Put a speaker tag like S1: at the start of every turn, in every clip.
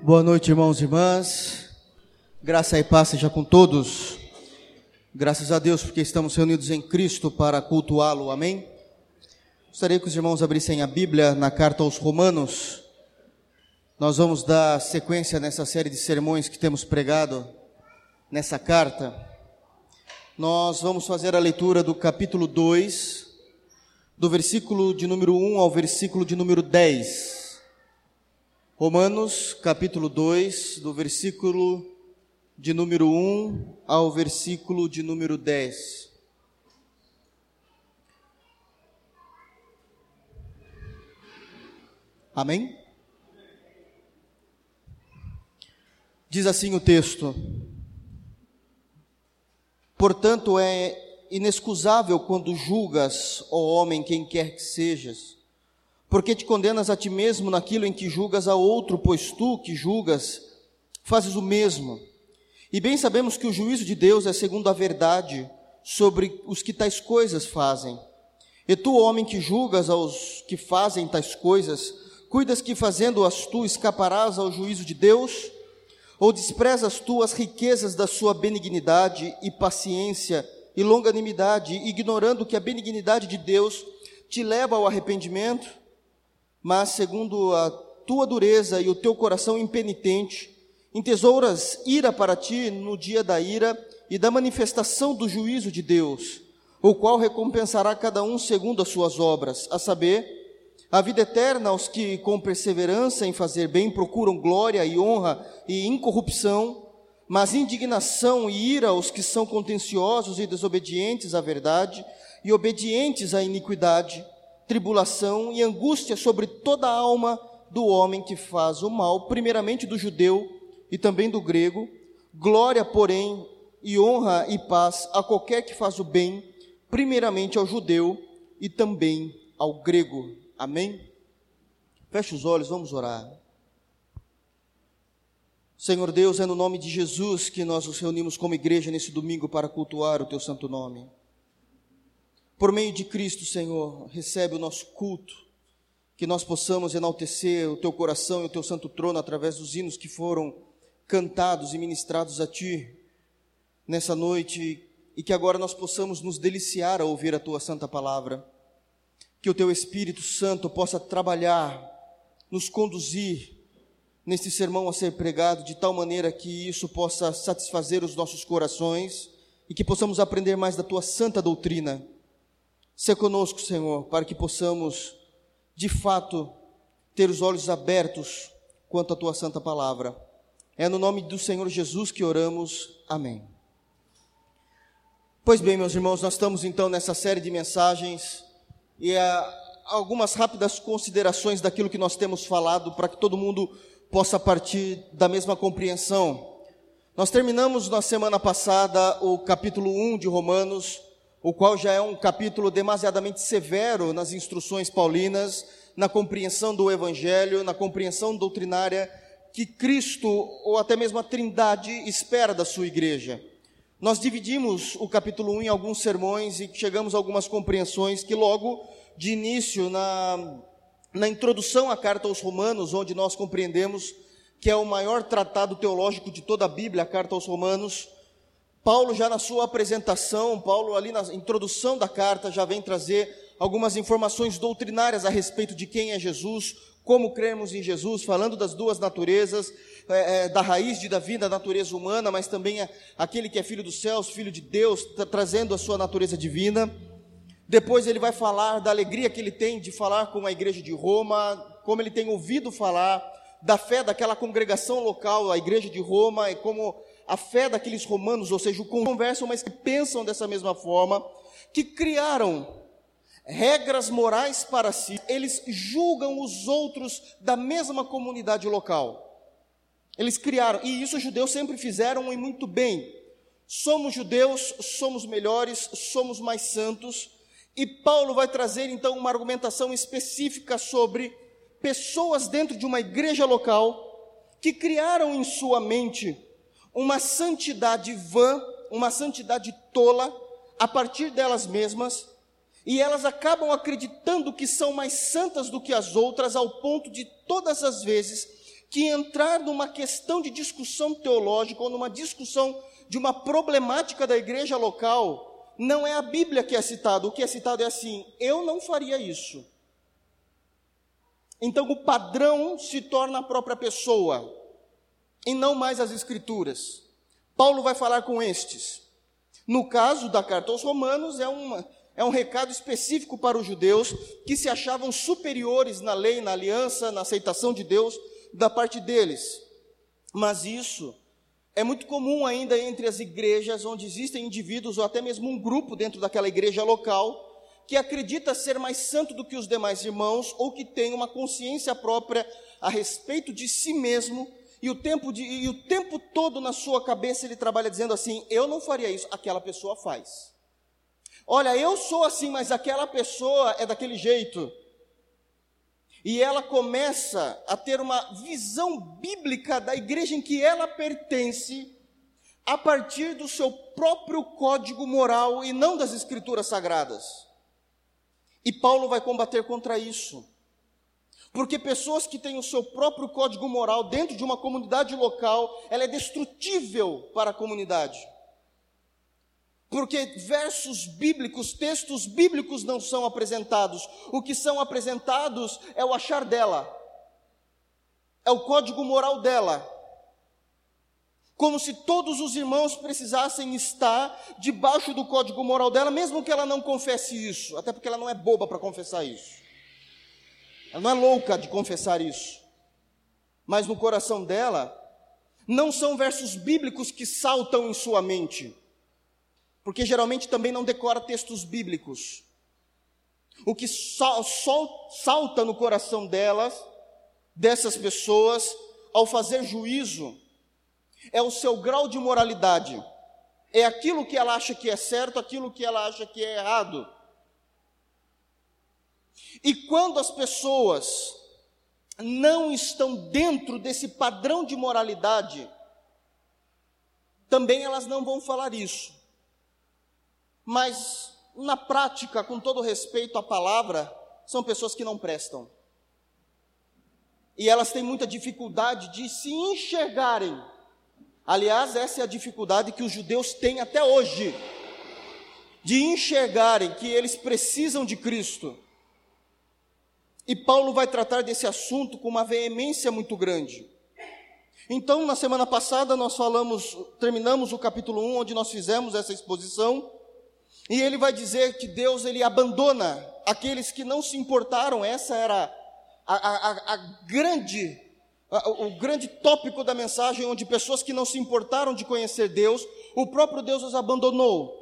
S1: Boa noite, irmãos e irmãs. Graça e paz seja com todos. Graças a Deus porque estamos reunidos em Cristo para cultuá-lo. Amém. Gostaria que os irmãos abrissem a Bíblia na carta aos Romanos. Nós vamos dar sequência nessa série de sermões que temos pregado nessa carta. Nós vamos fazer a leitura do capítulo 2, do versículo de número 1 ao versículo de número 10. Romanos, capítulo 2, do versículo de número 1 ao versículo de número 10. Amém? Diz assim o texto: Portanto, é inexcusável quando julgas, ó homem, quem quer que sejas porque te condenas a ti mesmo naquilo em que julgas a outro, pois tu que julgas, fazes o mesmo. E bem sabemos que o juízo de Deus é segundo a verdade sobre os que tais coisas fazem. E tu, homem que julgas aos que fazem tais coisas, cuidas que fazendo-as tu escaparás ao juízo de Deus? Ou desprezas tu as riquezas da sua benignidade e paciência e longanimidade, ignorando que a benignidade de Deus te leva ao arrependimento? Mas segundo a tua dureza e o teu coração impenitente, entesouras ira para ti no dia da ira e da manifestação do juízo de Deus, o qual recompensará cada um segundo as suas obras, a saber, a vida eterna aos que com perseverança em fazer bem procuram glória e honra e incorrupção, mas indignação e ira aos que são contenciosos e desobedientes à verdade e obedientes à iniquidade tribulação e angústia sobre toda a alma do homem que faz o mal, primeiramente do judeu e também do grego, glória, porém, e honra e paz a qualquer que faz o bem, primeiramente ao judeu e também ao grego. Amém? Feche os olhos, vamos orar. Senhor Deus, é no nome de Jesus que nós nos reunimos como igreja nesse domingo para cultuar o teu santo nome. Por meio de Cristo, Senhor, recebe o nosso culto, que nós possamos enaltecer o teu coração e o teu santo trono através dos hinos que foram cantados e ministrados a ti nessa noite e que agora nós possamos nos deliciar ao ouvir a tua santa palavra. Que o teu Espírito Santo possa trabalhar, nos conduzir neste sermão a ser pregado de tal maneira que isso possa satisfazer os nossos corações e que possamos aprender mais da tua santa doutrina Ser conosco, Senhor, para que possamos, de fato, ter os olhos abertos quanto à tua santa palavra. É no nome do Senhor Jesus que oramos. Amém. Pois bem, meus irmãos, nós estamos então nessa série de mensagens e algumas rápidas considerações daquilo que nós temos falado para que todo mundo possa partir da mesma compreensão. Nós terminamos na semana passada o capítulo 1 de Romanos o qual já é um capítulo demasiadamente severo nas instruções paulinas, na compreensão do evangelho, na compreensão doutrinária que Cristo ou até mesmo a Trindade espera da sua igreja. Nós dividimos o capítulo 1 em alguns sermões e chegamos a algumas compreensões que logo de início na na introdução à carta aos Romanos, onde nós compreendemos que é o maior tratado teológico de toda a Bíblia, a carta aos Romanos, Paulo, já na sua apresentação, Paulo, ali na introdução da carta, já vem trazer algumas informações doutrinárias a respeito de quem é Jesus, como cremos em Jesus, falando das duas naturezas, é, é, da raiz de Davi, da natureza humana, mas também é, aquele que é filho dos céus, filho de Deus, tra trazendo a sua natureza divina. Depois ele vai falar da alegria que ele tem de falar com a igreja de Roma, como ele tem ouvido falar da fé daquela congregação local, a igreja de Roma, e como a fé daqueles romanos, ou seja, conversam, mas que pensam dessa mesma forma, que criaram regras morais para si, eles julgam os outros da mesma comunidade local. Eles criaram, e isso os judeus sempre fizeram e muito bem. Somos judeus, somos melhores, somos mais santos, e Paulo vai trazer então uma argumentação específica sobre pessoas dentro de uma igreja local que criaram em sua mente uma santidade vã, uma santidade tola, a partir delas mesmas, e elas acabam acreditando que são mais santas do que as outras, ao ponto de todas as vezes que entrar numa questão de discussão teológica ou numa discussão de uma problemática da igreja local, não é a Bíblia que é citado. O que é citado é assim: eu não faria isso. Então o padrão se torna a própria pessoa e não mais as escrituras. Paulo vai falar com estes. No caso da carta aos Romanos, é, uma, é um recado específico para os judeus que se achavam superiores na lei, na aliança, na aceitação de Deus da parte deles. Mas isso é muito comum ainda entre as igrejas onde existem indivíduos ou até mesmo um grupo dentro daquela igreja local que acredita ser mais santo do que os demais irmãos ou que tem uma consciência própria a respeito de si mesmo e o tempo, de, e o tempo todo na sua cabeça ele trabalha dizendo assim: eu não faria isso, aquela pessoa faz. Olha, eu sou assim, mas aquela pessoa é daquele jeito. E ela começa a ter uma visão bíblica da igreja em que ela pertence, a partir do seu próprio código moral e não das escrituras sagradas. E Paulo vai combater contra isso. Porque pessoas que têm o seu próprio código moral dentro de uma comunidade local, ela é destrutível para a comunidade. Porque versos bíblicos, textos bíblicos não são apresentados. O que são apresentados é o achar dela, é o código moral dela, como se todos os irmãos precisassem estar debaixo do código moral dela, mesmo que ela não confesse isso, até porque ela não é boba para confessar isso. Ela não é louca de confessar isso. Mas no coração dela, não são versos bíblicos que saltam em sua mente, porque geralmente também não decora textos bíblicos. O que sal, sol, salta no coração delas, dessas pessoas, ao fazer juízo, é o seu grau de moralidade. É aquilo que ela acha que é certo, aquilo que ela acha que é errado. E quando as pessoas não estão dentro desse padrão de moralidade, também elas não vão falar isso. Mas, na prática, com todo respeito à palavra, são pessoas que não prestam. E elas têm muita dificuldade de se enxergarem Aliás, essa é a dificuldade que os judeus têm até hoje, de enxergarem que eles precisam de Cristo. E Paulo vai tratar desse assunto com uma veemência muito grande. Então, na semana passada, nós falamos, terminamos o capítulo 1, onde nós fizemos essa exposição, e ele vai dizer que Deus ele abandona aqueles que não se importaram, essa era a, a, a grande o grande tópico da mensagem, onde pessoas que não se importaram de conhecer Deus, o próprio Deus os abandonou.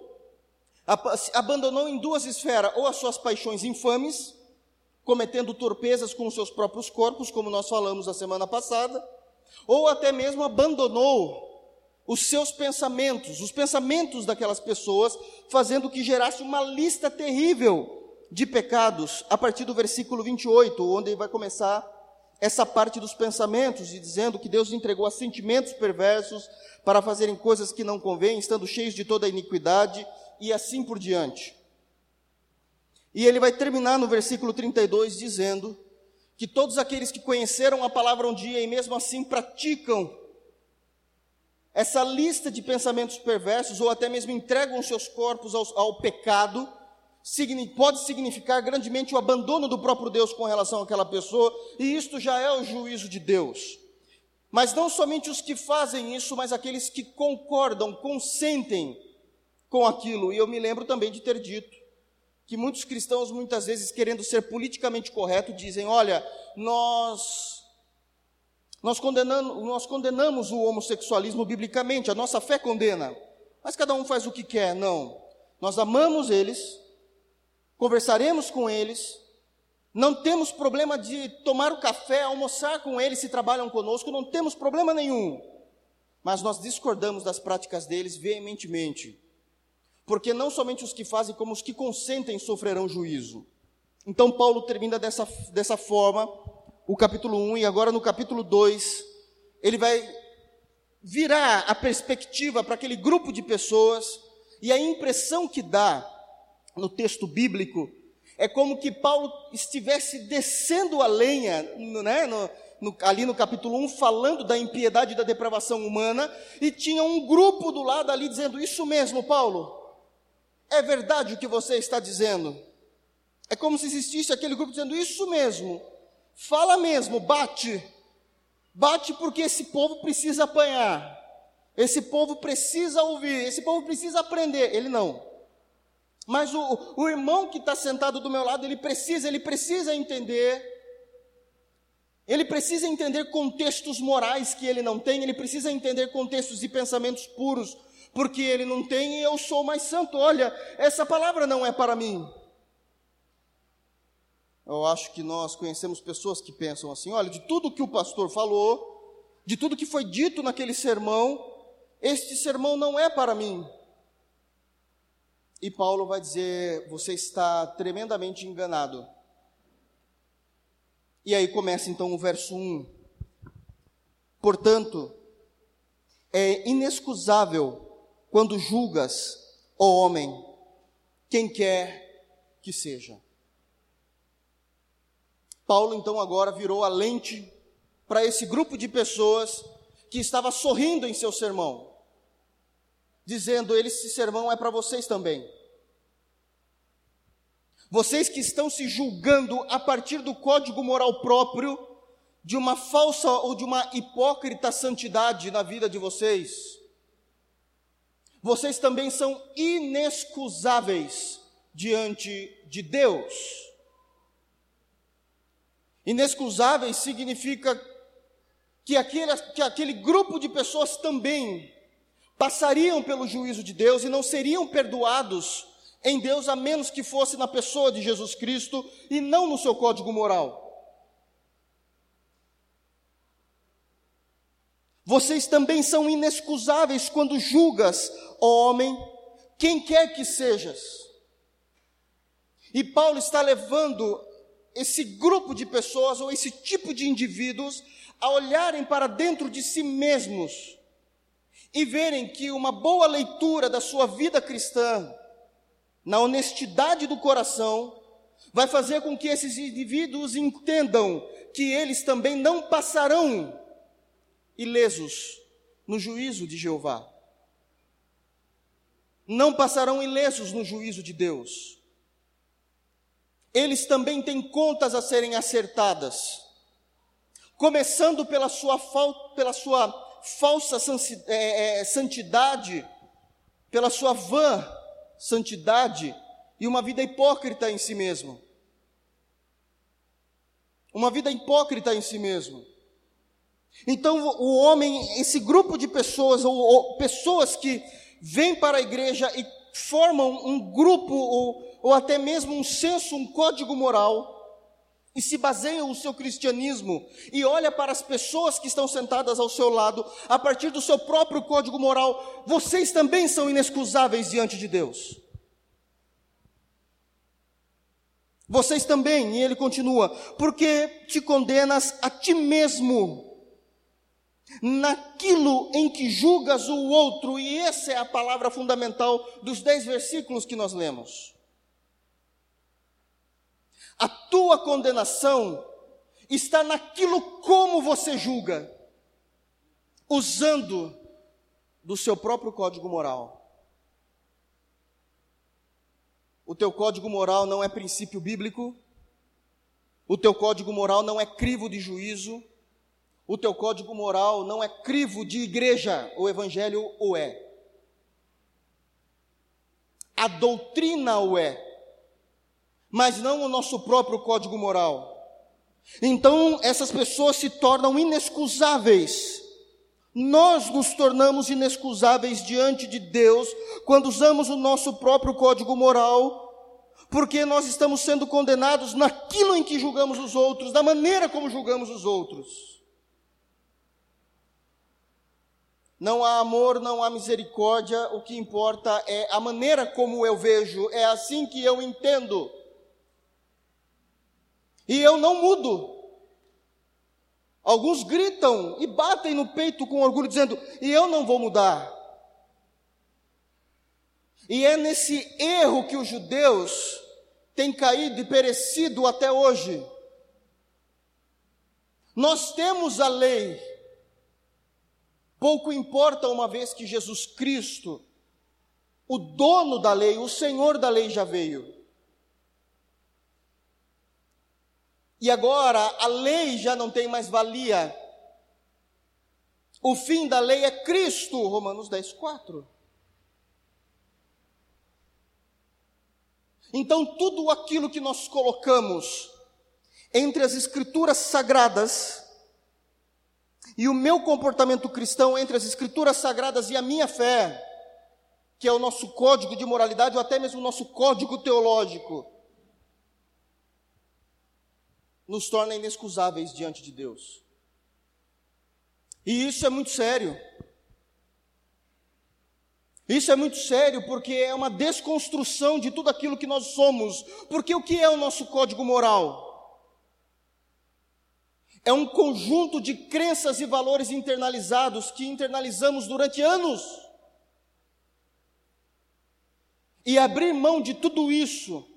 S1: Abandonou em duas esferas, ou as suas paixões infames, cometendo torpezas com os seus próprios corpos, como nós falamos a semana passada, ou até mesmo abandonou os seus pensamentos, os pensamentos daquelas pessoas, fazendo que gerasse uma lista terrível de pecados, a partir do versículo 28, onde vai começar essa parte dos pensamentos e dizendo que Deus entregou a sentimentos perversos para fazerem coisas que não convêm, estando cheios de toda iniquidade e assim por diante. E ele vai terminar no versículo 32 dizendo que todos aqueles que conheceram a palavra um dia e mesmo assim praticam essa lista de pensamentos perversos ou até mesmo entregam seus corpos ao, ao pecado, pode significar grandemente o abandono do próprio Deus com relação àquela pessoa, e isto já é o juízo de Deus. Mas não somente os que fazem isso, mas aqueles que concordam, consentem com aquilo. E eu me lembro também de ter dito que muitos cristãos, muitas vezes, querendo ser politicamente correto, dizem: olha, nós. Nós condenamos, nós condenamos o homossexualismo biblicamente, a nossa fé condena, mas cada um faz o que quer. Não. Nós amamos eles, conversaremos com eles, não temos problema de tomar o café, almoçar com eles se trabalham conosco, não temos problema nenhum. Mas nós discordamos das práticas deles veementemente. Porque não somente os que fazem, como os que consentem sofrerão juízo. Então, Paulo termina dessa, dessa forma o capítulo 1, e agora no capítulo 2, ele vai virar a perspectiva para aquele grupo de pessoas, e a impressão que dá no texto bíblico, é como que Paulo estivesse descendo a lenha, né, no, no, ali no capítulo 1, falando da impiedade e da depravação humana, e tinha um grupo do lado ali dizendo: Isso mesmo, Paulo, é verdade o que você está dizendo. É como se existisse aquele grupo dizendo: Isso mesmo, fala mesmo, bate. Bate porque esse povo precisa apanhar, esse povo precisa ouvir, esse povo precisa aprender. Ele não. Mas o, o irmão que está sentado do meu lado, ele precisa, ele precisa entender ele precisa entender contextos morais que ele não tem, ele precisa entender contextos e pensamentos puros, porque ele não tem e eu sou mais santo. Olha, essa palavra não é para mim. Eu acho que nós conhecemos pessoas que pensam assim: olha, de tudo que o pastor falou, de tudo que foi dito naquele sermão, este sermão não é para mim. E Paulo vai dizer: você está tremendamente enganado. E aí começa então o verso 1. Portanto, é inexcusável quando julgas, ó homem, quem quer que seja. Paulo então agora virou a lente para esse grupo de pessoas que estava sorrindo em seu sermão, dizendo: esse sermão é para vocês também. Vocês que estão se julgando a partir do código moral próprio, de uma falsa ou de uma hipócrita santidade na vida de vocês, vocês também são inexcusáveis diante de Deus. Inexcusáveis significa que aquele, que aquele grupo de pessoas também passariam pelo juízo de Deus e não seriam perdoados em Deus, a menos que fosse na pessoa de Jesus Cristo e não no seu código moral. Vocês também são inexcusáveis quando julgas, homem, quem quer que sejas. E Paulo está levando esse grupo de pessoas ou esse tipo de indivíduos a olharem para dentro de si mesmos e verem que uma boa leitura da sua vida cristã na honestidade do coração, vai fazer com que esses indivíduos entendam que eles também não passarão ilesos no juízo de Jeová. Não passarão ilesos no juízo de Deus. Eles também têm contas a serem acertadas, começando pela sua, pela sua falsa é, é, santidade, pela sua vã santidade e uma vida hipócrita em si mesmo. Uma vida hipócrita em si mesmo. Então, o homem, esse grupo de pessoas, ou, ou pessoas que vêm para a igreja e formam um grupo, ou, ou até mesmo um senso, um código moral, e se baseiam o seu cristianismo e olha para as pessoas que estão sentadas ao seu lado a partir do seu próprio código moral, vocês também são inexcusáveis diante de Deus. Vocês também, e ele continua, porque te condenas a ti mesmo naquilo em que julgas o outro, e essa é a palavra fundamental dos dez versículos que nós lemos. A tua condenação está naquilo como você julga, usando do seu próprio código moral. O teu código moral não é princípio bíblico, o teu código moral não é crivo de juízo, o teu código moral não é crivo de igreja, o evangelho o é. A doutrina o é mas não o nosso próprio código moral. Então, essas pessoas se tornam inexcusáveis. Nós nos tornamos inexcusáveis diante de Deus quando usamos o nosso próprio código moral, porque nós estamos sendo condenados naquilo em que julgamos os outros, da maneira como julgamos os outros. Não há amor, não há misericórdia, o que importa é a maneira como eu vejo, é assim que eu entendo. E eu não mudo. Alguns gritam e batem no peito com orgulho, dizendo: E eu não vou mudar. E é nesse erro que os judeus têm caído e perecido até hoje. Nós temos a lei. Pouco importa uma vez que Jesus Cristo, o dono da lei, o Senhor da lei já veio. E agora a lei já não tem mais valia. O fim da lei é Cristo, Romanos 10, 4. Então, tudo aquilo que nós colocamos entre as escrituras sagradas e o meu comportamento cristão, entre as escrituras sagradas e a minha fé, que é o nosso código de moralidade ou até mesmo o nosso código teológico, nos torna inexcusáveis diante de Deus. E isso é muito sério. Isso é muito sério porque é uma desconstrução de tudo aquilo que nós somos. Porque o que é o nosso código moral? É um conjunto de crenças e valores internalizados que internalizamos durante anos. E abrir mão de tudo isso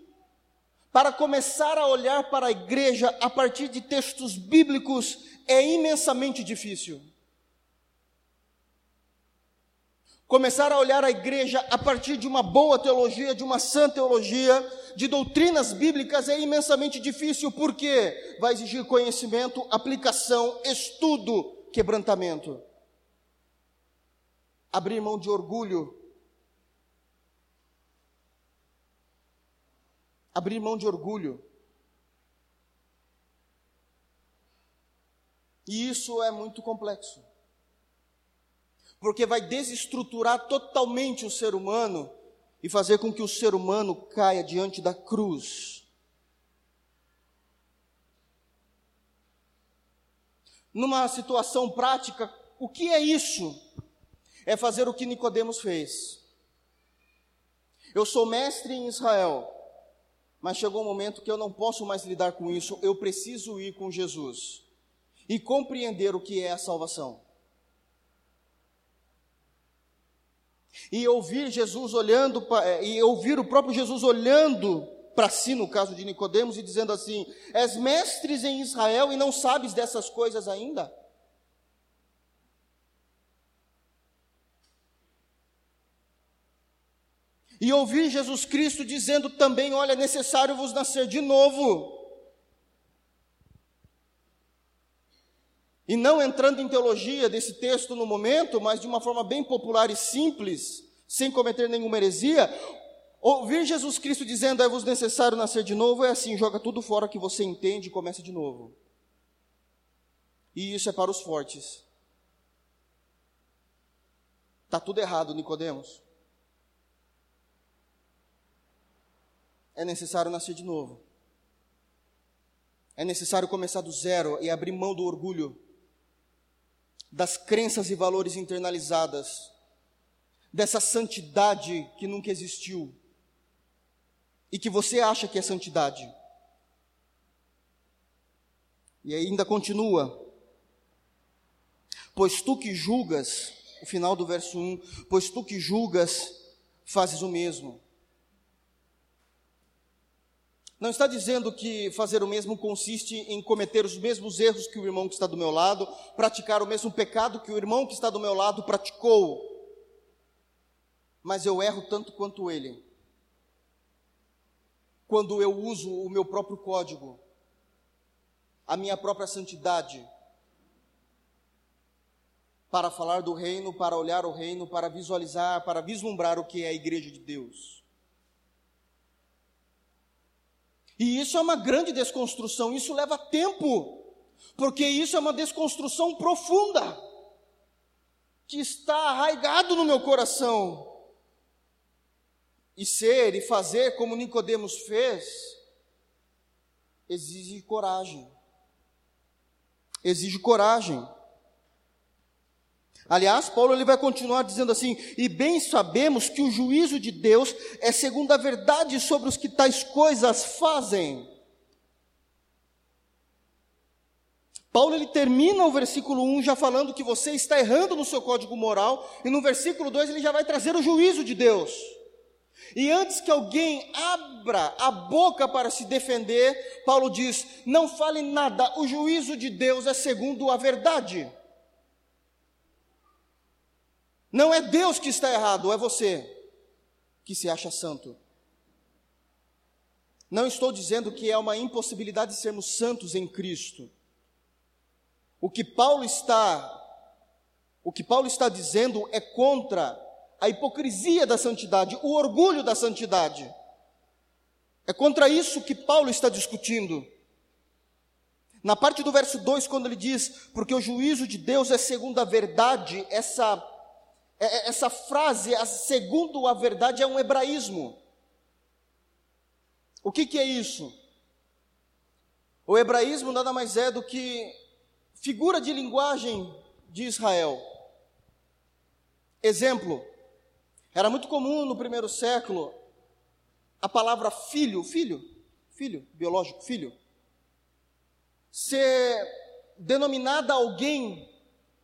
S1: para começar a olhar para a igreja a partir de textos bíblicos é imensamente difícil. Começar a olhar a igreja a partir de uma boa teologia, de uma sã teologia, de doutrinas bíblicas é imensamente difícil, porque vai exigir conhecimento, aplicação, estudo, quebrantamento. Abrir mão de orgulho. Abrir mão de orgulho. E isso é muito complexo porque vai desestruturar totalmente o ser humano e fazer com que o ser humano caia diante da cruz. Numa situação prática, o que é isso? É fazer o que Nicodemos fez. Eu sou mestre em Israel, mas chegou um momento que eu não posso mais lidar com isso, eu preciso ir com Jesus e compreender o que é a salvação. E ouvir Jesus olhando, eh, e ouvir o próprio Jesus olhando para si, no caso de Nicodemos, e dizendo assim: És mestres em Israel e não sabes dessas coisas ainda? E ouvir Jesus Cristo dizendo também: Olha, é necessário vos nascer de novo. E não entrando em teologia desse texto no momento, mas de uma forma bem popular e simples, sem cometer nenhuma heresia, ouvir Jesus Cristo dizendo é-vos necessário nascer de novo é assim, joga tudo fora que você entende e começa de novo. E isso é para os fortes. Está tudo errado, Nicodemos. É necessário nascer de novo. É necessário começar do zero e abrir mão do orgulho das crenças e valores internalizadas, dessa santidade que nunca existiu e que você acha que é santidade. E ainda continua. Pois tu que julgas, o final do verso 1, pois tu que julgas, fazes o mesmo. Não está dizendo que fazer o mesmo consiste em cometer os mesmos erros que o irmão que está do meu lado, praticar o mesmo pecado que o irmão que está do meu lado praticou. Mas eu erro tanto quanto ele. Quando eu uso o meu próprio código, a minha própria santidade, para falar do reino, para olhar o reino, para visualizar, para vislumbrar o que é a igreja de Deus. E isso é uma grande desconstrução, isso leva tempo, porque isso é uma desconstrução profunda, que está arraigado no meu coração. E ser e fazer como Nicodemos fez, exige coragem. Exige coragem. Aliás, Paulo ele vai continuar dizendo assim: "E bem sabemos que o juízo de Deus é segundo a verdade sobre os que tais coisas fazem." Paulo ele termina o versículo 1 já falando que você está errando no seu código moral, e no versículo 2 ele já vai trazer o juízo de Deus. E antes que alguém abra a boca para se defender, Paulo diz: não fale nada, o juízo de Deus é segundo a verdade. Não é Deus que está errado, é você que se acha santo. Não estou dizendo que é uma impossibilidade de sermos santos em Cristo. O que Paulo está o que Paulo está dizendo é contra a hipocrisia da santidade, o orgulho da santidade. É contra isso que Paulo está discutindo. Na parte do verso 2, quando ele diz, porque o juízo de Deus é segundo a verdade, essa, essa frase, segundo a verdade, é um hebraísmo. O que, que é isso? O hebraísmo nada mais é do que figura de linguagem de Israel. Exemplo, era muito comum no primeiro século a palavra filho, filho, filho, biológico, filho, ser denominada alguém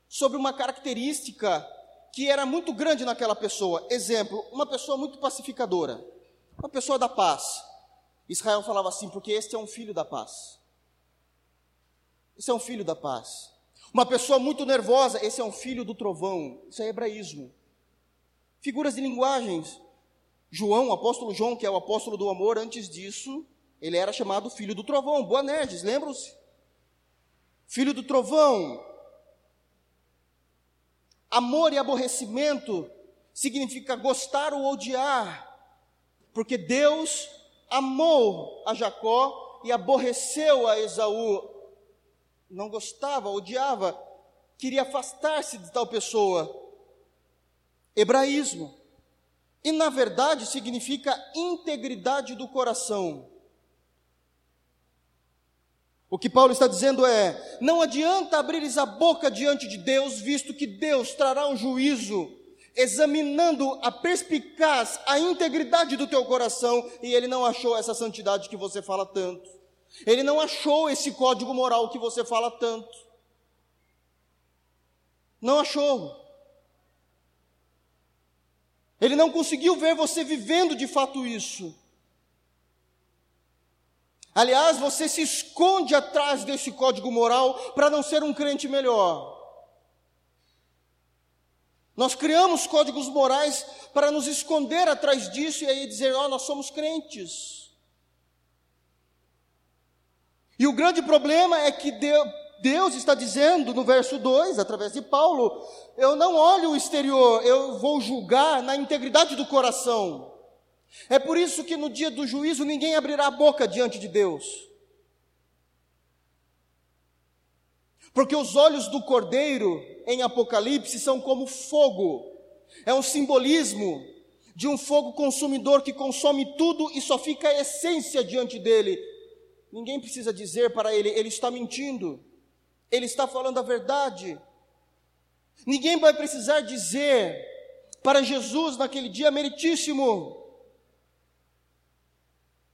S1: sobre uma característica que era muito grande naquela pessoa. Exemplo, uma pessoa muito pacificadora, uma pessoa da paz. Israel falava assim, porque este é um filho da paz. Esse é um filho da paz. Uma pessoa muito nervosa, esse é um filho do trovão. Isso é hebraísmo. Figuras de linguagens. João, o apóstolo João, que é o apóstolo do amor, antes disso, ele era chamado filho do trovão. Boanerges, lembram-se? Filho do trovão. Amor e aborrecimento significa gostar ou odiar, porque Deus amou a Jacó e aborreceu a Esaú. Não gostava, odiava, queria afastar-se de tal pessoa. Hebraísmo. E na verdade significa integridade do coração. O que Paulo está dizendo é: não adianta abrires a boca diante de Deus, visto que Deus trará um juízo examinando a perspicaz, a integridade do teu coração, e ele não achou essa santidade que você fala tanto. Ele não achou esse código moral que você fala tanto. Não achou. Ele não conseguiu ver você vivendo de fato isso. Aliás, você se esconde atrás desse código moral para não ser um crente melhor. Nós criamos códigos morais para nos esconder atrás disso e aí dizer, ó, oh, nós somos crentes. E o grande problema é que Deus está dizendo no verso 2, através de Paulo, eu não olho o exterior, eu vou julgar na integridade do coração. É por isso que no dia do juízo ninguém abrirá a boca diante de Deus. Porque os olhos do cordeiro em Apocalipse são como fogo, é um simbolismo de um fogo consumidor que consome tudo e só fica a essência diante dele. Ninguém precisa dizer para ele, ele está mentindo, ele está falando a verdade. Ninguém vai precisar dizer para Jesus naquele dia meritíssimo,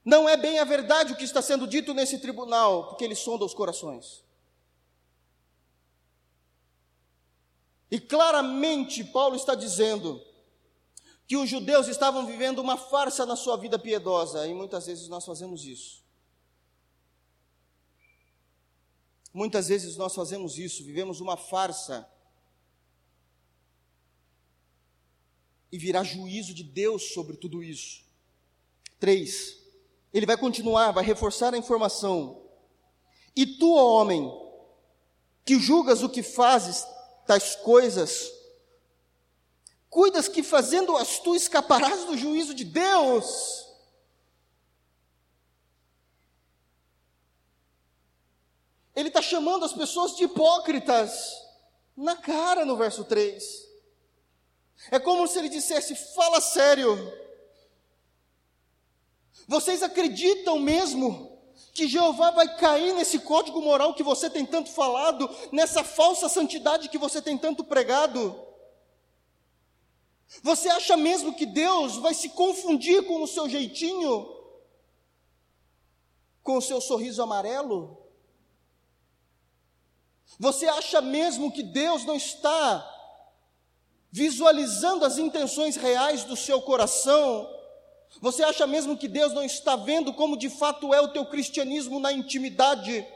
S1: não é bem a verdade o que está sendo dito nesse tribunal, porque ele sonda os corações. E claramente Paulo está dizendo que os judeus estavam vivendo uma farsa na sua vida piedosa, e muitas vezes nós fazemos isso. Muitas vezes nós fazemos isso, vivemos uma farsa. E virá juízo de Deus sobre tudo isso. Três, ele vai continuar, vai reforçar a informação. E tu, ó homem, que julgas o que fazes, tais coisas, cuidas que fazendo-as tu escaparás do juízo de Deus. Ele está chamando as pessoas de hipócritas na cara no verso 3. É como se ele dissesse: fala sério. Vocês acreditam mesmo que Jeová vai cair nesse código moral que você tem tanto falado, nessa falsa santidade que você tem tanto pregado? Você acha mesmo que Deus vai se confundir com o seu jeitinho? Com o seu sorriso amarelo? Você acha mesmo que Deus não está visualizando as intenções reais do seu coração? Você acha mesmo que Deus não está vendo como de fato é o teu cristianismo na intimidade?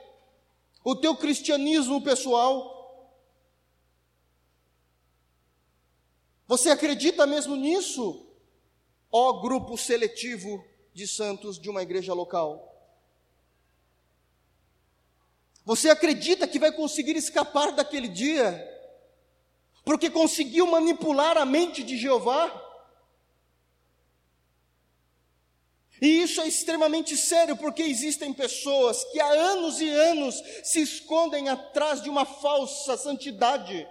S1: O teu cristianismo pessoal? Você acredita mesmo nisso? Ó grupo seletivo de santos de uma igreja local. Você acredita que vai conseguir escapar daquele dia? Porque conseguiu manipular a mente de Jeová? E isso é extremamente sério, porque existem pessoas que há anos e anos se escondem atrás de uma falsa santidade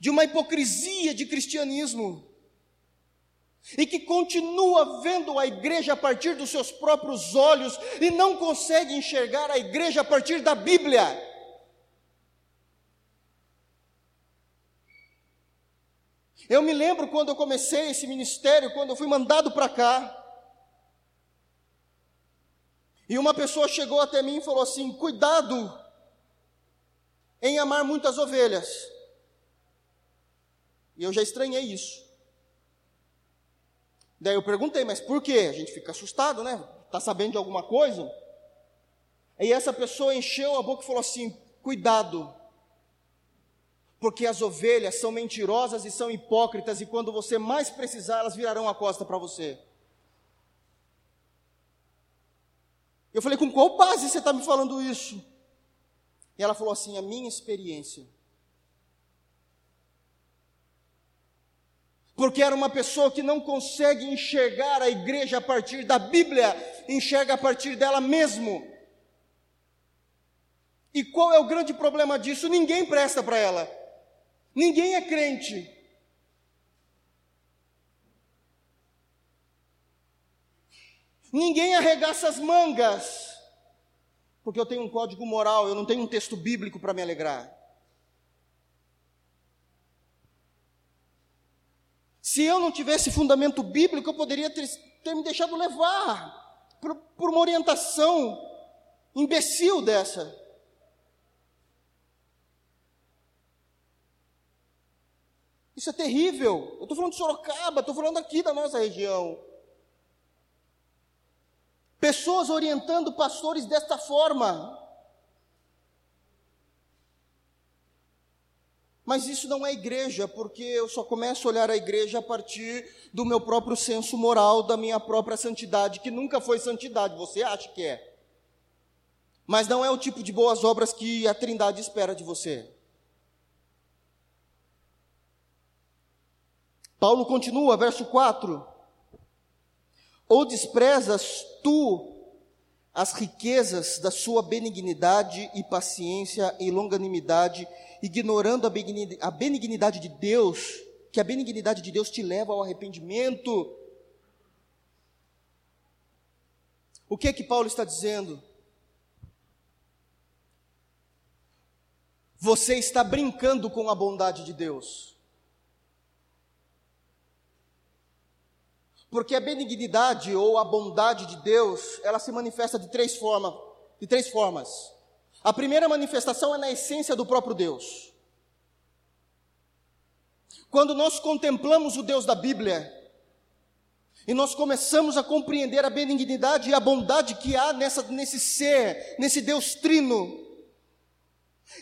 S1: de uma hipocrisia de cristianismo, e que continua vendo a igreja a partir dos seus próprios olhos e não consegue enxergar a igreja a partir da Bíblia. Eu me lembro quando eu comecei esse ministério, quando eu fui mandado para cá, e uma pessoa chegou até mim e falou assim: cuidado em amar muitas ovelhas. E eu já estranhei isso. Daí eu perguntei, mas por quê? A gente fica assustado, né? Está sabendo de alguma coisa? E essa pessoa encheu a boca e falou assim: cuidado, porque as ovelhas são mentirosas e são hipócritas, e quando você mais precisar, elas virarão a costa para você. Eu falei: com qual base você está me falando isso? E ela falou assim: a minha experiência. porque era uma pessoa que não consegue enxergar a igreja a partir da Bíblia, enxerga a partir dela mesmo. E qual é o grande problema disso? Ninguém presta para ela, ninguém é crente. Ninguém arregaça as mangas, porque eu tenho um código moral, eu não tenho um texto bíblico para me alegrar. Se eu não tivesse fundamento bíblico, eu poderia ter, ter me deixado levar por, por uma orientação imbecil dessa. Isso é terrível. Eu estou falando de Sorocaba, estou falando aqui da nossa região. Pessoas orientando pastores desta forma. Mas isso não é igreja, porque eu só começo a olhar a igreja a partir do meu próprio senso moral, da minha própria santidade, que nunca foi santidade, você acha que é. Mas não é o tipo de boas obras que a Trindade espera de você. Paulo continua, verso 4: Ou desprezas tu as riquezas da sua benignidade e paciência e longanimidade, ignorando a benignidade de Deus, que a benignidade de Deus te leva ao arrependimento. O que é que Paulo está dizendo? Você está brincando com a bondade de Deus. Porque a benignidade ou a bondade de Deus, ela se manifesta de três formas, de três formas. A primeira manifestação é na essência do próprio Deus. Quando nós contemplamos o Deus da Bíblia, e nós começamos a compreender a benignidade e a bondade que há nessa, nesse ser, nesse Deus trino,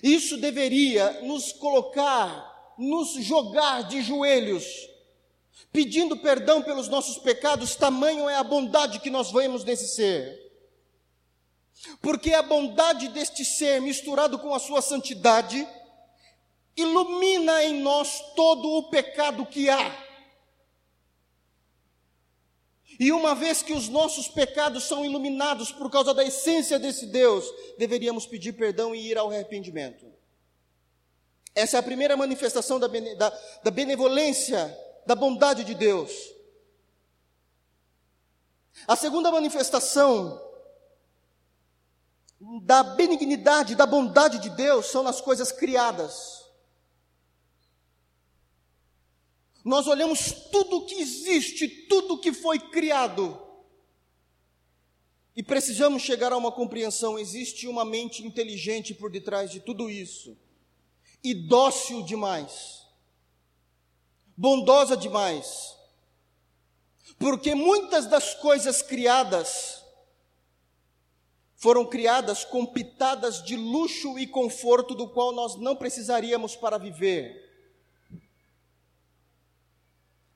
S1: isso deveria nos colocar, nos jogar de joelhos, pedindo perdão pelos nossos pecados, tamanho é a bondade que nós vemos nesse ser. Porque a bondade deste ser, misturado com a sua santidade, ilumina em nós todo o pecado que há. E uma vez que os nossos pecados são iluminados por causa da essência desse Deus, deveríamos pedir perdão e ir ao arrependimento. Essa é a primeira manifestação da, da, da benevolência, da bondade de Deus. A segunda manifestação da benignidade, da bondade de Deus são nas coisas criadas. Nós olhamos tudo que existe, tudo que foi criado, e precisamos chegar a uma compreensão: existe uma mente inteligente por detrás de tudo isso, e dócil demais, bondosa demais, Porque muitas das coisas criadas foram criadas com pitadas de luxo e conforto do qual nós não precisaríamos para viver.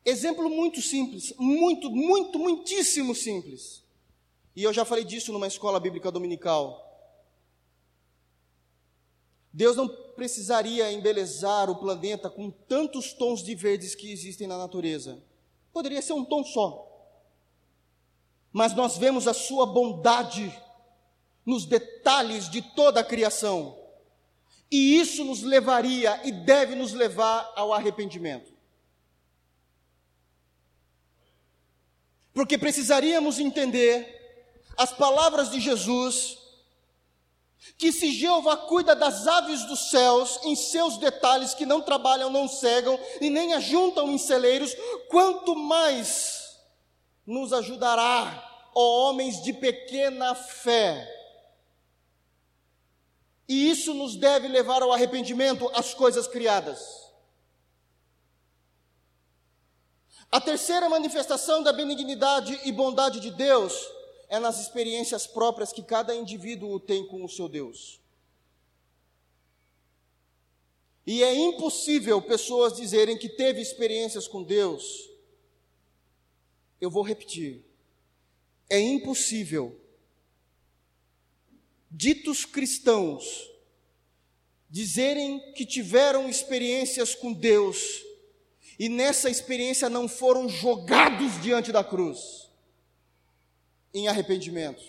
S1: Exemplo muito simples, muito, muito, muitíssimo simples. E eu já falei disso numa escola bíblica dominical. Deus não precisaria embelezar o planeta com tantos tons de verdes que existem na natureza. Poderia ser um tom só. Mas nós vemos a sua bondade nos detalhes de toda a criação. E isso nos levaria e deve nos levar ao arrependimento. Porque precisaríamos entender as palavras de Jesus, que se Jeová cuida das aves dos céus em seus detalhes, que não trabalham, não cegam e nem ajuntam em celeiros, quanto mais nos ajudará, ó homens de pequena fé. E isso nos deve levar ao arrependimento, as coisas criadas. A terceira manifestação da benignidade e bondade de Deus é nas experiências próprias que cada indivíduo tem com o seu Deus. E é impossível pessoas dizerem que teve experiências com Deus. Eu vou repetir. É impossível ditos cristãos dizerem que tiveram experiências com Deus e nessa experiência não foram jogados diante da cruz em arrependimento.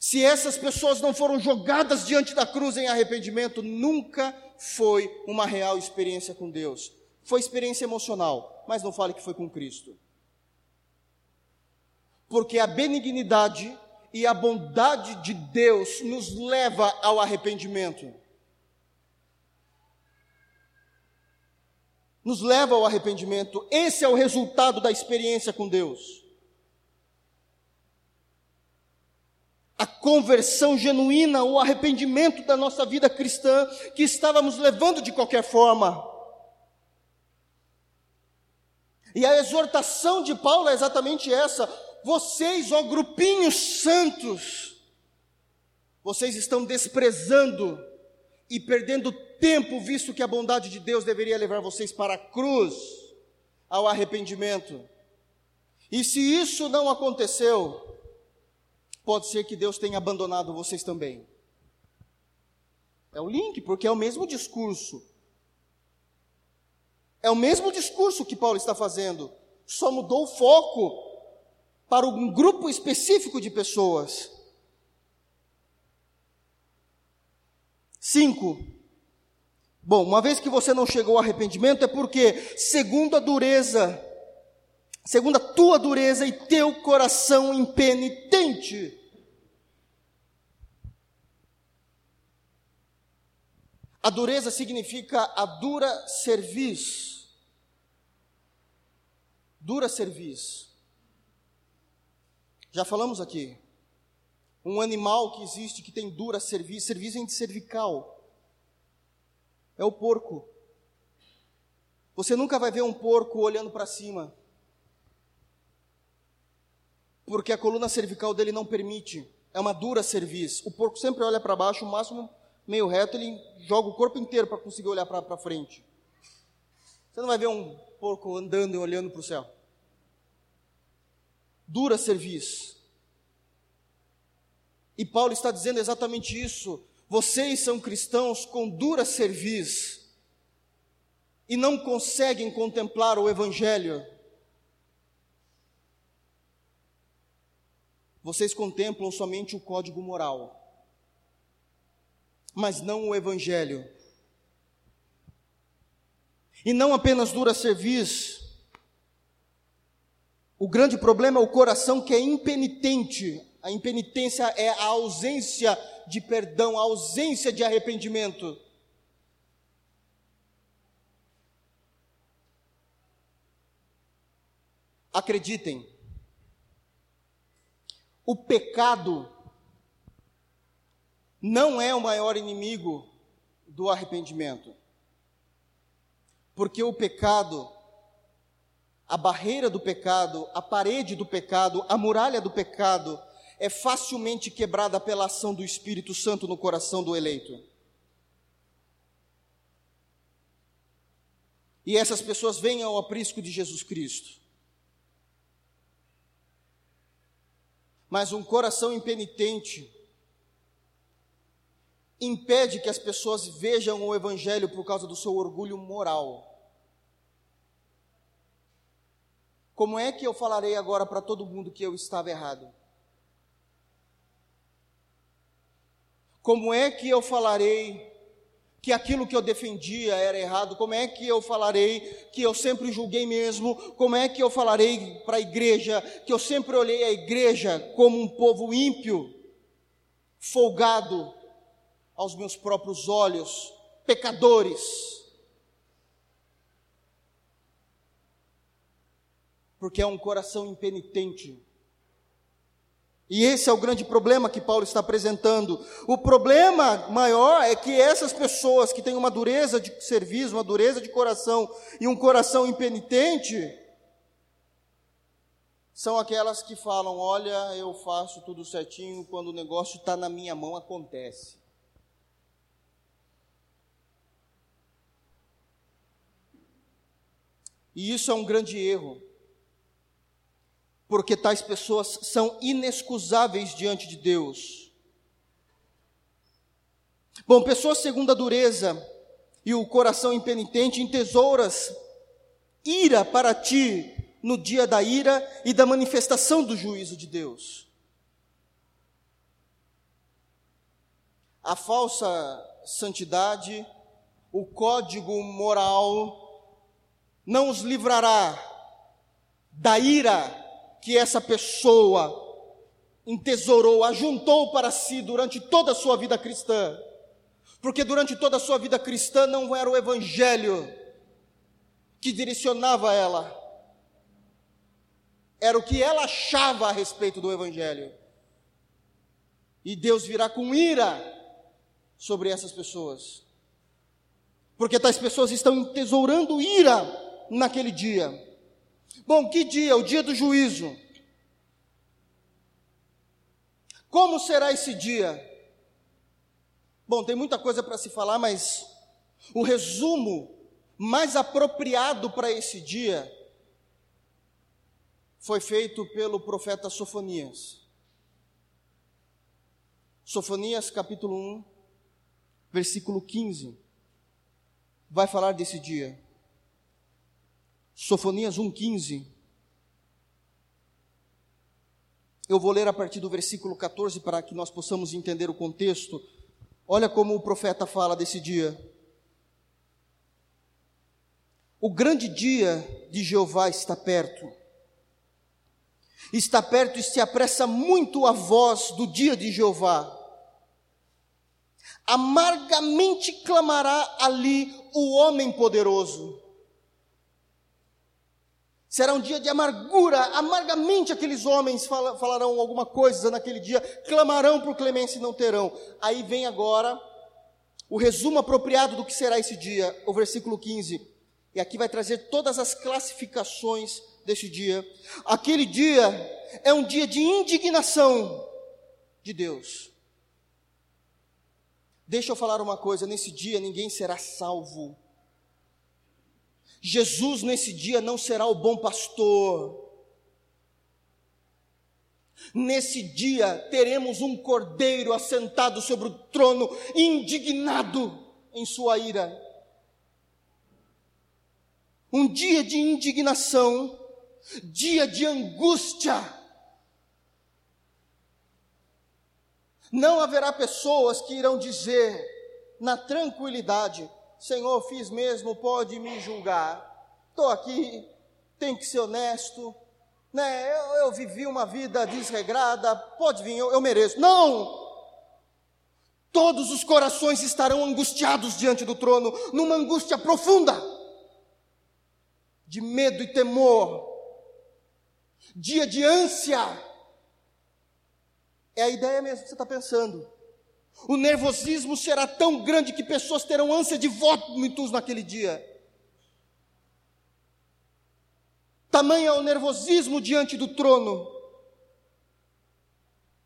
S1: Se essas pessoas não foram jogadas diante da cruz em arrependimento, nunca foi uma real experiência com Deus. Foi experiência emocional, mas não fale que foi com Cristo porque a benignidade e a bondade de Deus nos leva ao arrependimento. Nos leva ao arrependimento. Esse é o resultado da experiência com Deus. A conversão genuína, o arrependimento da nossa vida cristã que estávamos levando de qualquer forma. E a exortação de Paulo é exatamente essa: vocês, ó grupinhos santos, vocês estão desprezando e perdendo tempo, visto que a bondade de Deus deveria levar vocês para a cruz, ao arrependimento. E se isso não aconteceu, pode ser que Deus tenha abandonado vocês também. É o link, porque é o mesmo discurso. É o mesmo discurso que Paulo está fazendo, só mudou o foco para um grupo específico de pessoas. Cinco. Bom, uma vez que você não chegou ao arrependimento, é porque, segundo a dureza, segundo a tua dureza e teu coração impenitente, a dureza significa a dura serviço. Dura serviço. Já falamos aqui. Um animal que existe que tem dura serviço, serviço de cervical. É o porco. Você nunca vai ver um porco olhando para cima. Porque a coluna cervical dele não permite. É uma dura serviço. O porco sempre olha para baixo, o máximo meio reto, ele joga o corpo inteiro para conseguir olhar para frente. Você não vai ver um porco andando e olhando para o céu dura serviço. E Paulo está dizendo exatamente isso. Vocês são cristãos com dura serviço e não conseguem contemplar o Evangelho. Vocês contemplam somente o código moral, mas não o Evangelho. E não apenas dura serviço, o grande problema é o coração que é impenitente. A impenitência é a ausência de perdão, a ausência de arrependimento. Acreditem, o pecado não é o maior inimigo do arrependimento. Porque o pecado a barreira do pecado, a parede do pecado, a muralha do pecado é facilmente quebrada pela ação do Espírito Santo no coração do eleito. E essas pessoas vêm ao aprisco de Jesus Cristo. Mas um coração impenitente impede que as pessoas vejam o Evangelho por causa do seu orgulho moral. Como é que eu falarei agora para todo mundo que eu estava errado? Como é que eu falarei que aquilo que eu defendia era errado? Como é que eu falarei que eu sempre julguei mesmo? Como é que eu falarei para a igreja que eu sempre olhei a igreja como um povo ímpio, folgado aos meus próprios olhos, pecadores? porque é um coração impenitente. E esse é o grande problema que Paulo está apresentando. O problema maior é que essas pessoas que têm uma dureza de serviço, uma dureza de coração e um coração impenitente, são aquelas que falam: Olha, eu faço tudo certinho, quando o negócio está na minha mão, acontece. E isso é um grande erro porque tais pessoas são inexcusáveis diante de Deus. Bom, pessoas segundo a dureza e o coração impenitente entesouras ira para ti no dia da ira e da manifestação do juízo de Deus. A falsa santidade, o código moral, não os livrará da ira que essa pessoa entesourou, ajuntou para si durante toda a sua vida cristã. Porque durante toda a sua vida cristã não era o evangelho que direcionava ela. Era o que ela achava a respeito do evangelho. E Deus virá com ira sobre essas pessoas. Porque tais pessoas estão entesourando ira naquele dia. Bom, que dia? O dia do juízo. Como será esse dia? Bom, tem muita coisa para se falar, mas o resumo mais apropriado para esse dia foi feito pelo profeta Sofonias. Sofonias capítulo 1, versículo 15, vai falar desse dia. Sofonias 1,15. Eu vou ler a partir do versículo 14 para que nós possamos entender o contexto. Olha como o profeta fala desse dia. O grande dia de Jeová está perto. Está perto e se apressa muito a voz do dia de Jeová. Amargamente clamará ali o homem poderoso Será um dia de amargura, amargamente aqueles homens falarão alguma coisa naquele dia, clamarão por clemência e não terão. Aí vem agora o resumo apropriado do que será esse dia, o versículo 15. E aqui vai trazer todas as classificações desse dia. Aquele dia é um dia de indignação de Deus. Deixa eu falar uma coisa: nesse dia ninguém será salvo Jesus nesse dia não será o bom pastor. Nesse dia teremos um cordeiro assentado sobre o trono, indignado em sua ira. Um dia de indignação, dia de angústia. Não haverá pessoas que irão dizer, na tranquilidade, Senhor, fiz mesmo, pode me julgar. Estou aqui, tenho que ser honesto. Né? Eu, eu, vivi uma vida desregrada, pode vir, eu, eu mereço. Não! Todos os corações estarão angustiados diante do trono, numa angústia profunda, de medo e temor, dia de ânsia. É a ideia mesmo que você está pensando. O nervosismo será tão grande que pessoas terão ânsia de vômitos naquele dia. Tamanho é o nervosismo diante do trono.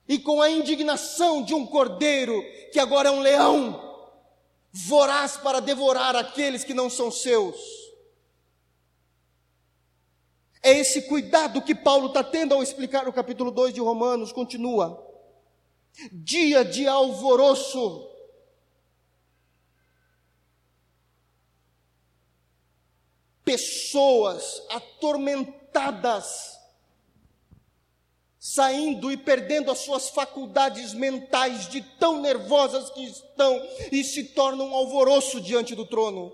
S1: E com a indignação de um cordeiro, que agora é um leão, voraz para devorar aqueles que não são seus. É esse cuidado que Paulo está tendo ao explicar o capítulo 2 de Romanos, continua. Dia de alvoroço, pessoas atormentadas, saindo e perdendo as suas faculdades mentais de tão nervosas que estão e se tornam um alvoroço diante do trono.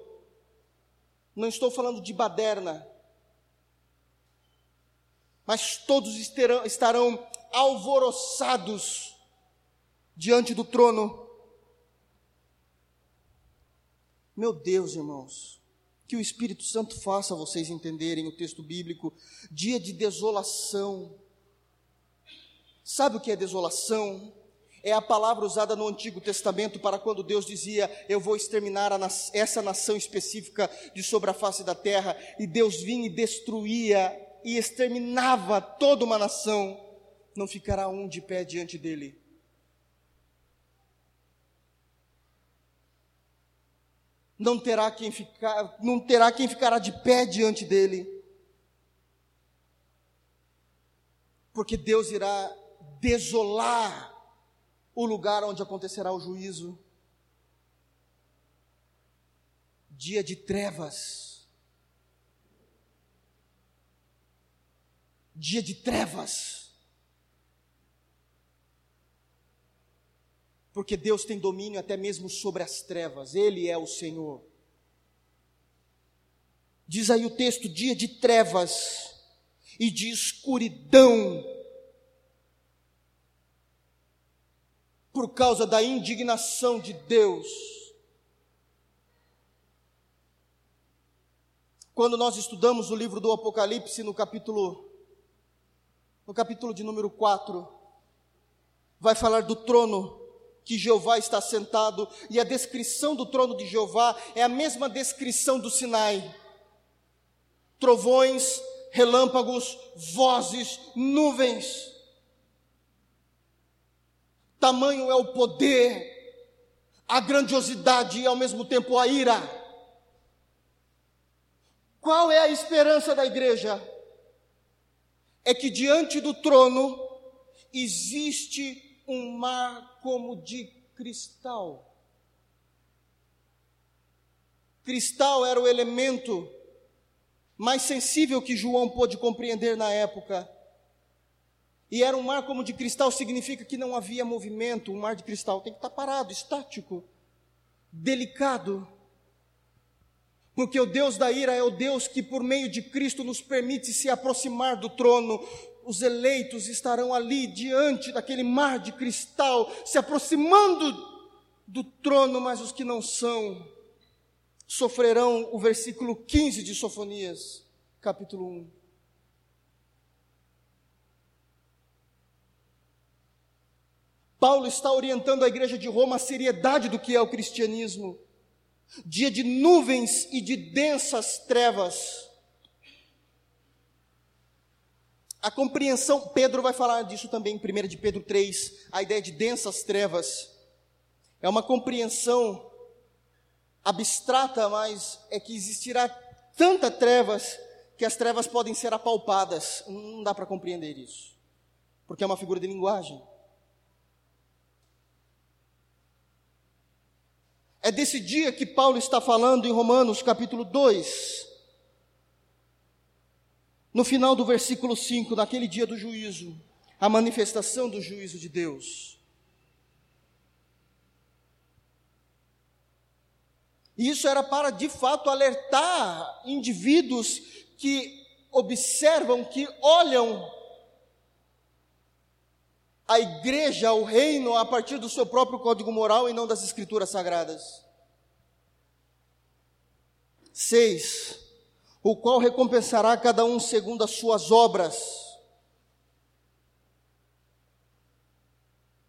S1: Não estou falando de baderna, mas todos estarão, estarão alvoroçados diante do trono. Meu Deus, irmãos, que o Espírito Santo faça vocês entenderem o texto bíblico, dia de desolação. Sabe o que é desolação? É a palavra usada no Antigo Testamento para quando Deus dizia: Eu vou exterminar essa nação específica de sobre a face da terra, e Deus vinha e destruía e exterminava toda uma nação, não ficará um de pé diante dele. Não terá quem ficar, não terá quem ficará de pé diante dele. Porque Deus irá desolar o lugar onde acontecerá o juízo. Dia de trevas. Dia de trevas. Porque Deus tem domínio até mesmo sobre as trevas, Ele é o Senhor. Diz aí o texto: dia de trevas e de escuridão, por causa da indignação de Deus. Quando nós estudamos o livro do Apocalipse no capítulo no capítulo de número 4, vai falar do trono que Jeová está sentado, e a descrição do trono de Jeová é a mesma descrição do Sinai: trovões, relâmpagos, vozes, nuvens. Tamanho é o poder, a grandiosidade e ao mesmo tempo a ira. Qual é a esperança da igreja? É que diante do trono existe um mar como de cristal. Cristal era o elemento mais sensível que João pôde compreender na época. E era um mar como de cristal, significa que não havia movimento. Um mar de cristal tem que estar parado, estático, delicado. Porque o Deus da ira é o Deus que, por meio de Cristo, nos permite se aproximar do trono, os eleitos estarão ali diante daquele mar de cristal, se aproximando do trono, mas os que não são sofrerão o versículo 15 de Sofonias, capítulo 1. Paulo está orientando a igreja de Roma a seriedade do que é o cristianismo. Dia de nuvens e de densas trevas A compreensão, Pedro vai falar disso também em 1 de Pedro 3, a ideia de densas trevas. É uma compreensão abstrata, mas é que existirá tanta trevas que as trevas podem ser apalpadas. Não dá para compreender isso, porque é uma figura de linguagem. É desse dia que Paulo está falando em Romanos capítulo 2. No final do versículo 5, naquele dia do juízo, a manifestação do juízo de Deus. E isso era para, de fato, alertar indivíduos que observam, que olham a igreja, o reino, a partir do seu próprio código moral e não das escrituras sagradas. Seis, o qual recompensará cada um segundo as suas obras.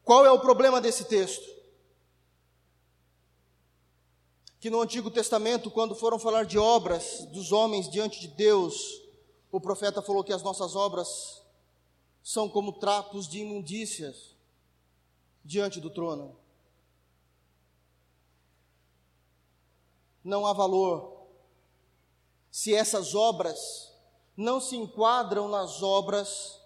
S1: Qual é o problema desse texto? Que no Antigo Testamento, quando foram falar de obras dos homens diante de Deus, O profeta falou que as nossas obras são como trapos de imundícias diante do trono. Não há valor se essas obras não se enquadram nas obras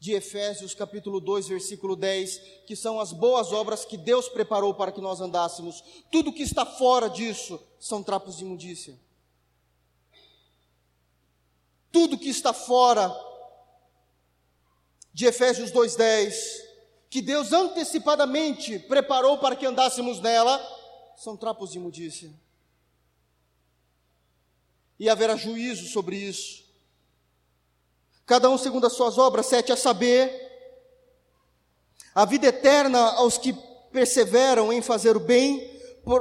S1: de Efésios capítulo 2, versículo 10, que são as boas obras que Deus preparou para que nós andássemos. Tudo que está fora disso são trapos de imundícia. Tudo que está fora de Efésios 2:10, que Deus antecipadamente preparou para que andássemos nela, são trapos de imundícia. E haverá juízo sobre isso cada um segundo as suas obras, sete a saber, a vida eterna aos que perseveram em fazer o bem,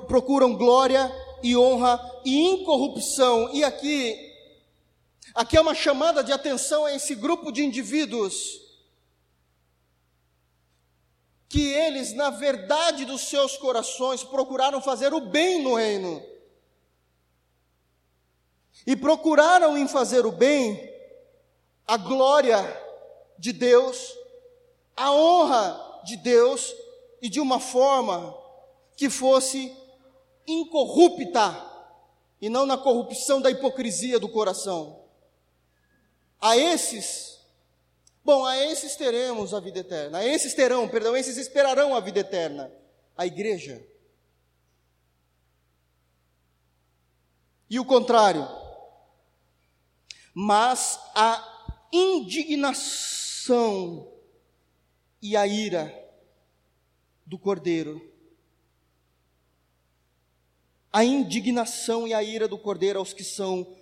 S1: procuram glória e honra e incorrupção. E aqui, aqui é uma chamada de atenção a esse grupo de indivíduos que eles, na verdade dos seus corações, procuraram fazer o bem no reino. E procuraram em fazer o bem a glória de Deus, a honra de Deus e de uma forma que fosse incorrupta e não na corrupção da hipocrisia do coração. A esses, bom, a esses teremos a vida eterna. A esses terão, perdão, esses esperarão a vida eterna. A igreja. E o contrário. Mas a indignação e a ira do cordeiro. A indignação e a ira do cordeiro aos que são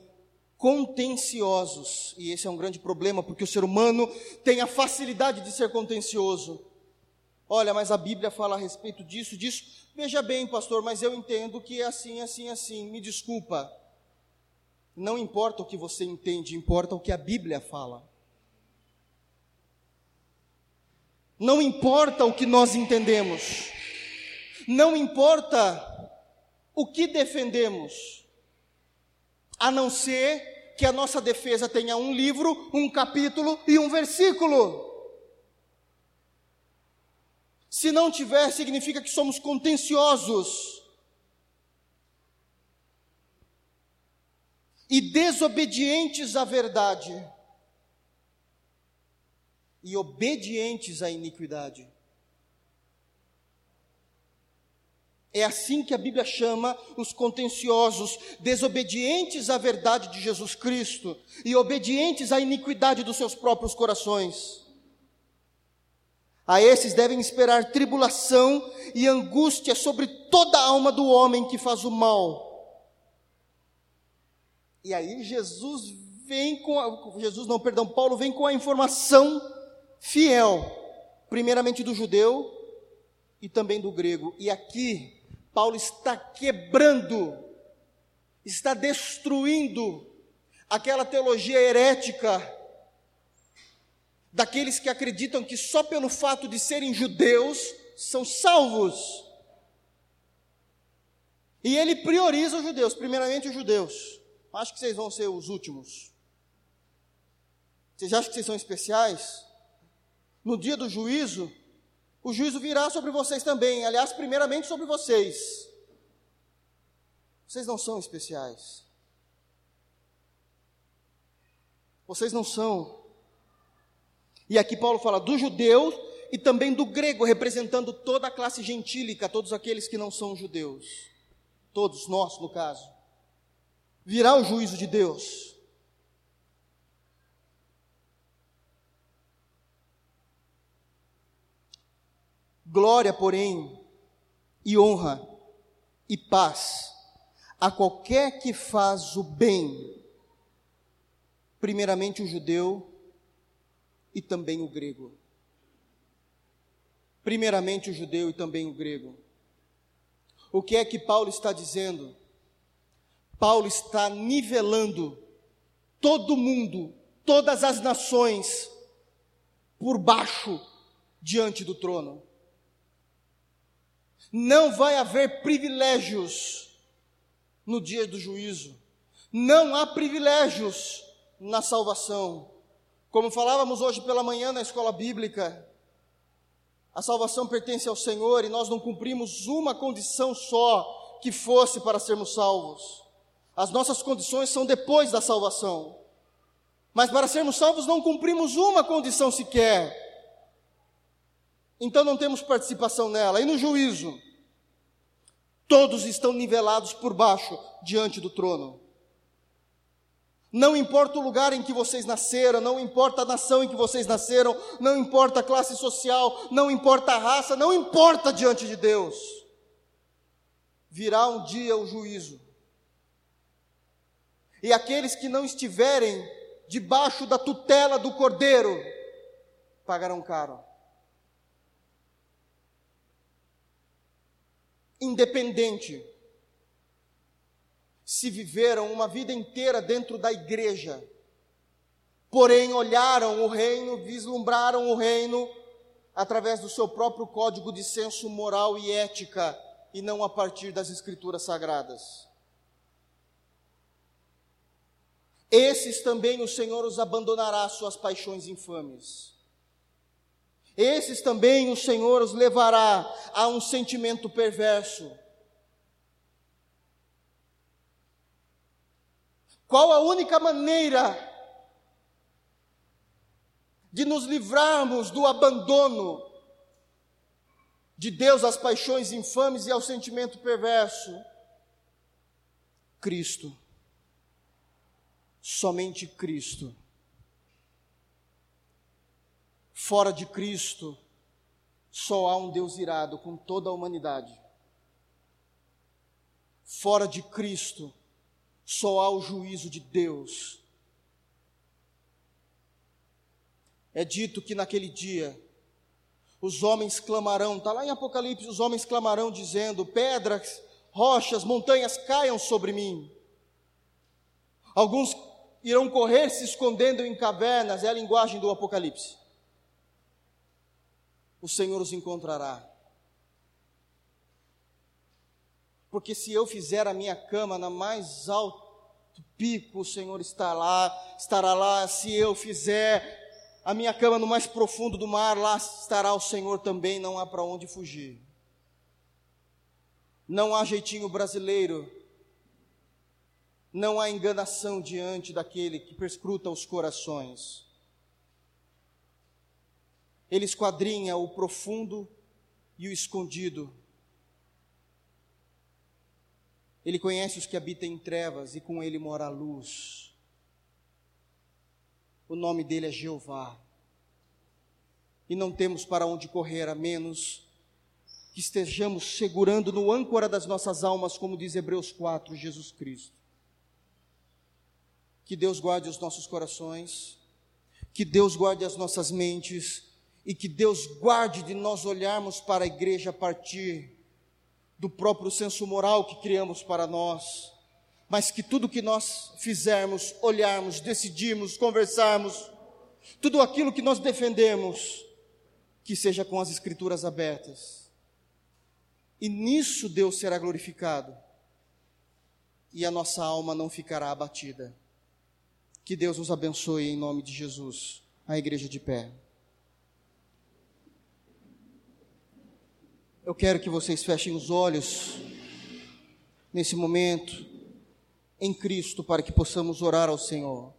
S1: contenciosos, e esse é um grande problema, porque o ser humano tem a facilidade de ser contencioso. Olha, mas a Bíblia fala a respeito disso, disso. Veja bem, pastor, mas eu entendo que é assim, assim, assim. Me desculpa. Não importa o que você entende, importa o que a Bíblia fala. Não importa o que nós entendemos, não importa o que defendemos, a não ser que a nossa defesa tenha um livro, um capítulo e um versículo. Se não tiver, significa que somos contenciosos. E desobedientes à verdade, e obedientes à iniquidade. É assim que a Bíblia chama os contenciosos, desobedientes à verdade de Jesus Cristo e obedientes à iniquidade dos seus próprios corações. A esses devem esperar tribulação e angústia sobre toda a alma do homem que faz o mal e aí Jesus vem com a, Jesus não, perdão, Paulo vem com a informação fiel, primeiramente do judeu e também do grego. E aqui Paulo está quebrando, está destruindo aquela teologia herética daqueles que acreditam que só pelo fato de serem judeus são salvos. E ele prioriza os judeus, primeiramente os judeus acho que vocês vão ser os últimos. Vocês acham que vocês são especiais? No dia do juízo, o juízo virá sobre vocês também. Aliás, primeiramente sobre vocês. Vocês não são especiais. Vocês não são. E aqui Paulo fala do judeu e também do grego, representando toda a classe gentílica, todos aqueles que não são judeus. Todos nós, no caso virá o juízo de Deus. Glória, porém, e honra e paz a qualquer que faz o bem, primeiramente o judeu e também o grego. Primeiramente o judeu e também o grego. O que é que Paulo está dizendo? Paulo está nivelando todo mundo, todas as nações, por baixo diante do trono. Não vai haver privilégios no dia do juízo. Não há privilégios na salvação. Como falávamos hoje pela manhã na escola bíblica, a salvação pertence ao Senhor e nós não cumprimos uma condição só que fosse para sermos salvos. As nossas condições são depois da salvação. Mas para sermos salvos não cumprimos uma condição sequer. Então não temos participação nela. E no juízo, todos estão nivelados por baixo diante do trono. Não importa o lugar em que vocês nasceram, não importa a nação em que vocês nasceram, não importa a classe social, não importa a raça, não importa diante de Deus. Virá um dia o juízo. E aqueles que não estiverem debaixo da tutela do Cordeiro pagarão caro. Independente se viveram uma vida inteira dentro da igreja, porém olharam o reino, vislumbraram o reino através do seu próprio código de senso moral e ética e não a partir das escrituras sagradas. Esses também o Senhor os abandonará suas paixões infames. Esses também o Senhor os levará a um sentimento perverso Qual a única maneira de nos livrarmos do abandono de Deus às paixões infames e ao sentimento perverso? Cristo. Somente Cristo. Fora de Cristo, só há um Deus irado com toda a humanidade. Fora de Cristo, só há o juízo de Deus. É dito que naquele dia os homens clamarão, está lá em Apocalipse, os homens clamarão dizendo: pedras, rochas, montanhas caiam sobre mim. Alguns irão correr se escondendo em cavernas, é a linguagem do Apocalipse. O Senhor os encontrará. porque se eu fizer a minha cama na mais alto pico, o Senhor está lá, estará lá. Se eu fizer a minha cama no mais profundo do mar, lá estará o Senhor também, não há para onde fugir. Não há jeitinho brasileiro, não há enganação diante daquele que perscruta os corações. Ele esquadrinha o profundo e o escondido Ele conhece os que habitam em trevas e com ele mora a luz. O nome dele é Jeová. E não temos para onde correr a menos que estejamos segurando no âncora das nossas almas, como diz Hebreus 4, Jesus Cristo. Que Deus guarde os nossos corações, que Deus guarde as nossas mentes e que Deus guarde de nós olharmos para a igreja a partir do próprio senso moral que criamos para nós, mas que tudo que nós fizermos, olharmos, decidirmos, conversarmos, tudo aquilo que nós defendemos, que seja com as Escrituras abertas. E nisso Deus será glorificado, e a nossa alma não ficará abatida. Que Deus nos abençoe em nome de Jesus. A igreja de pé. Eu quero que vocês fechem os olhos nesse momento em Cristo para que possamos orar ao Senhor.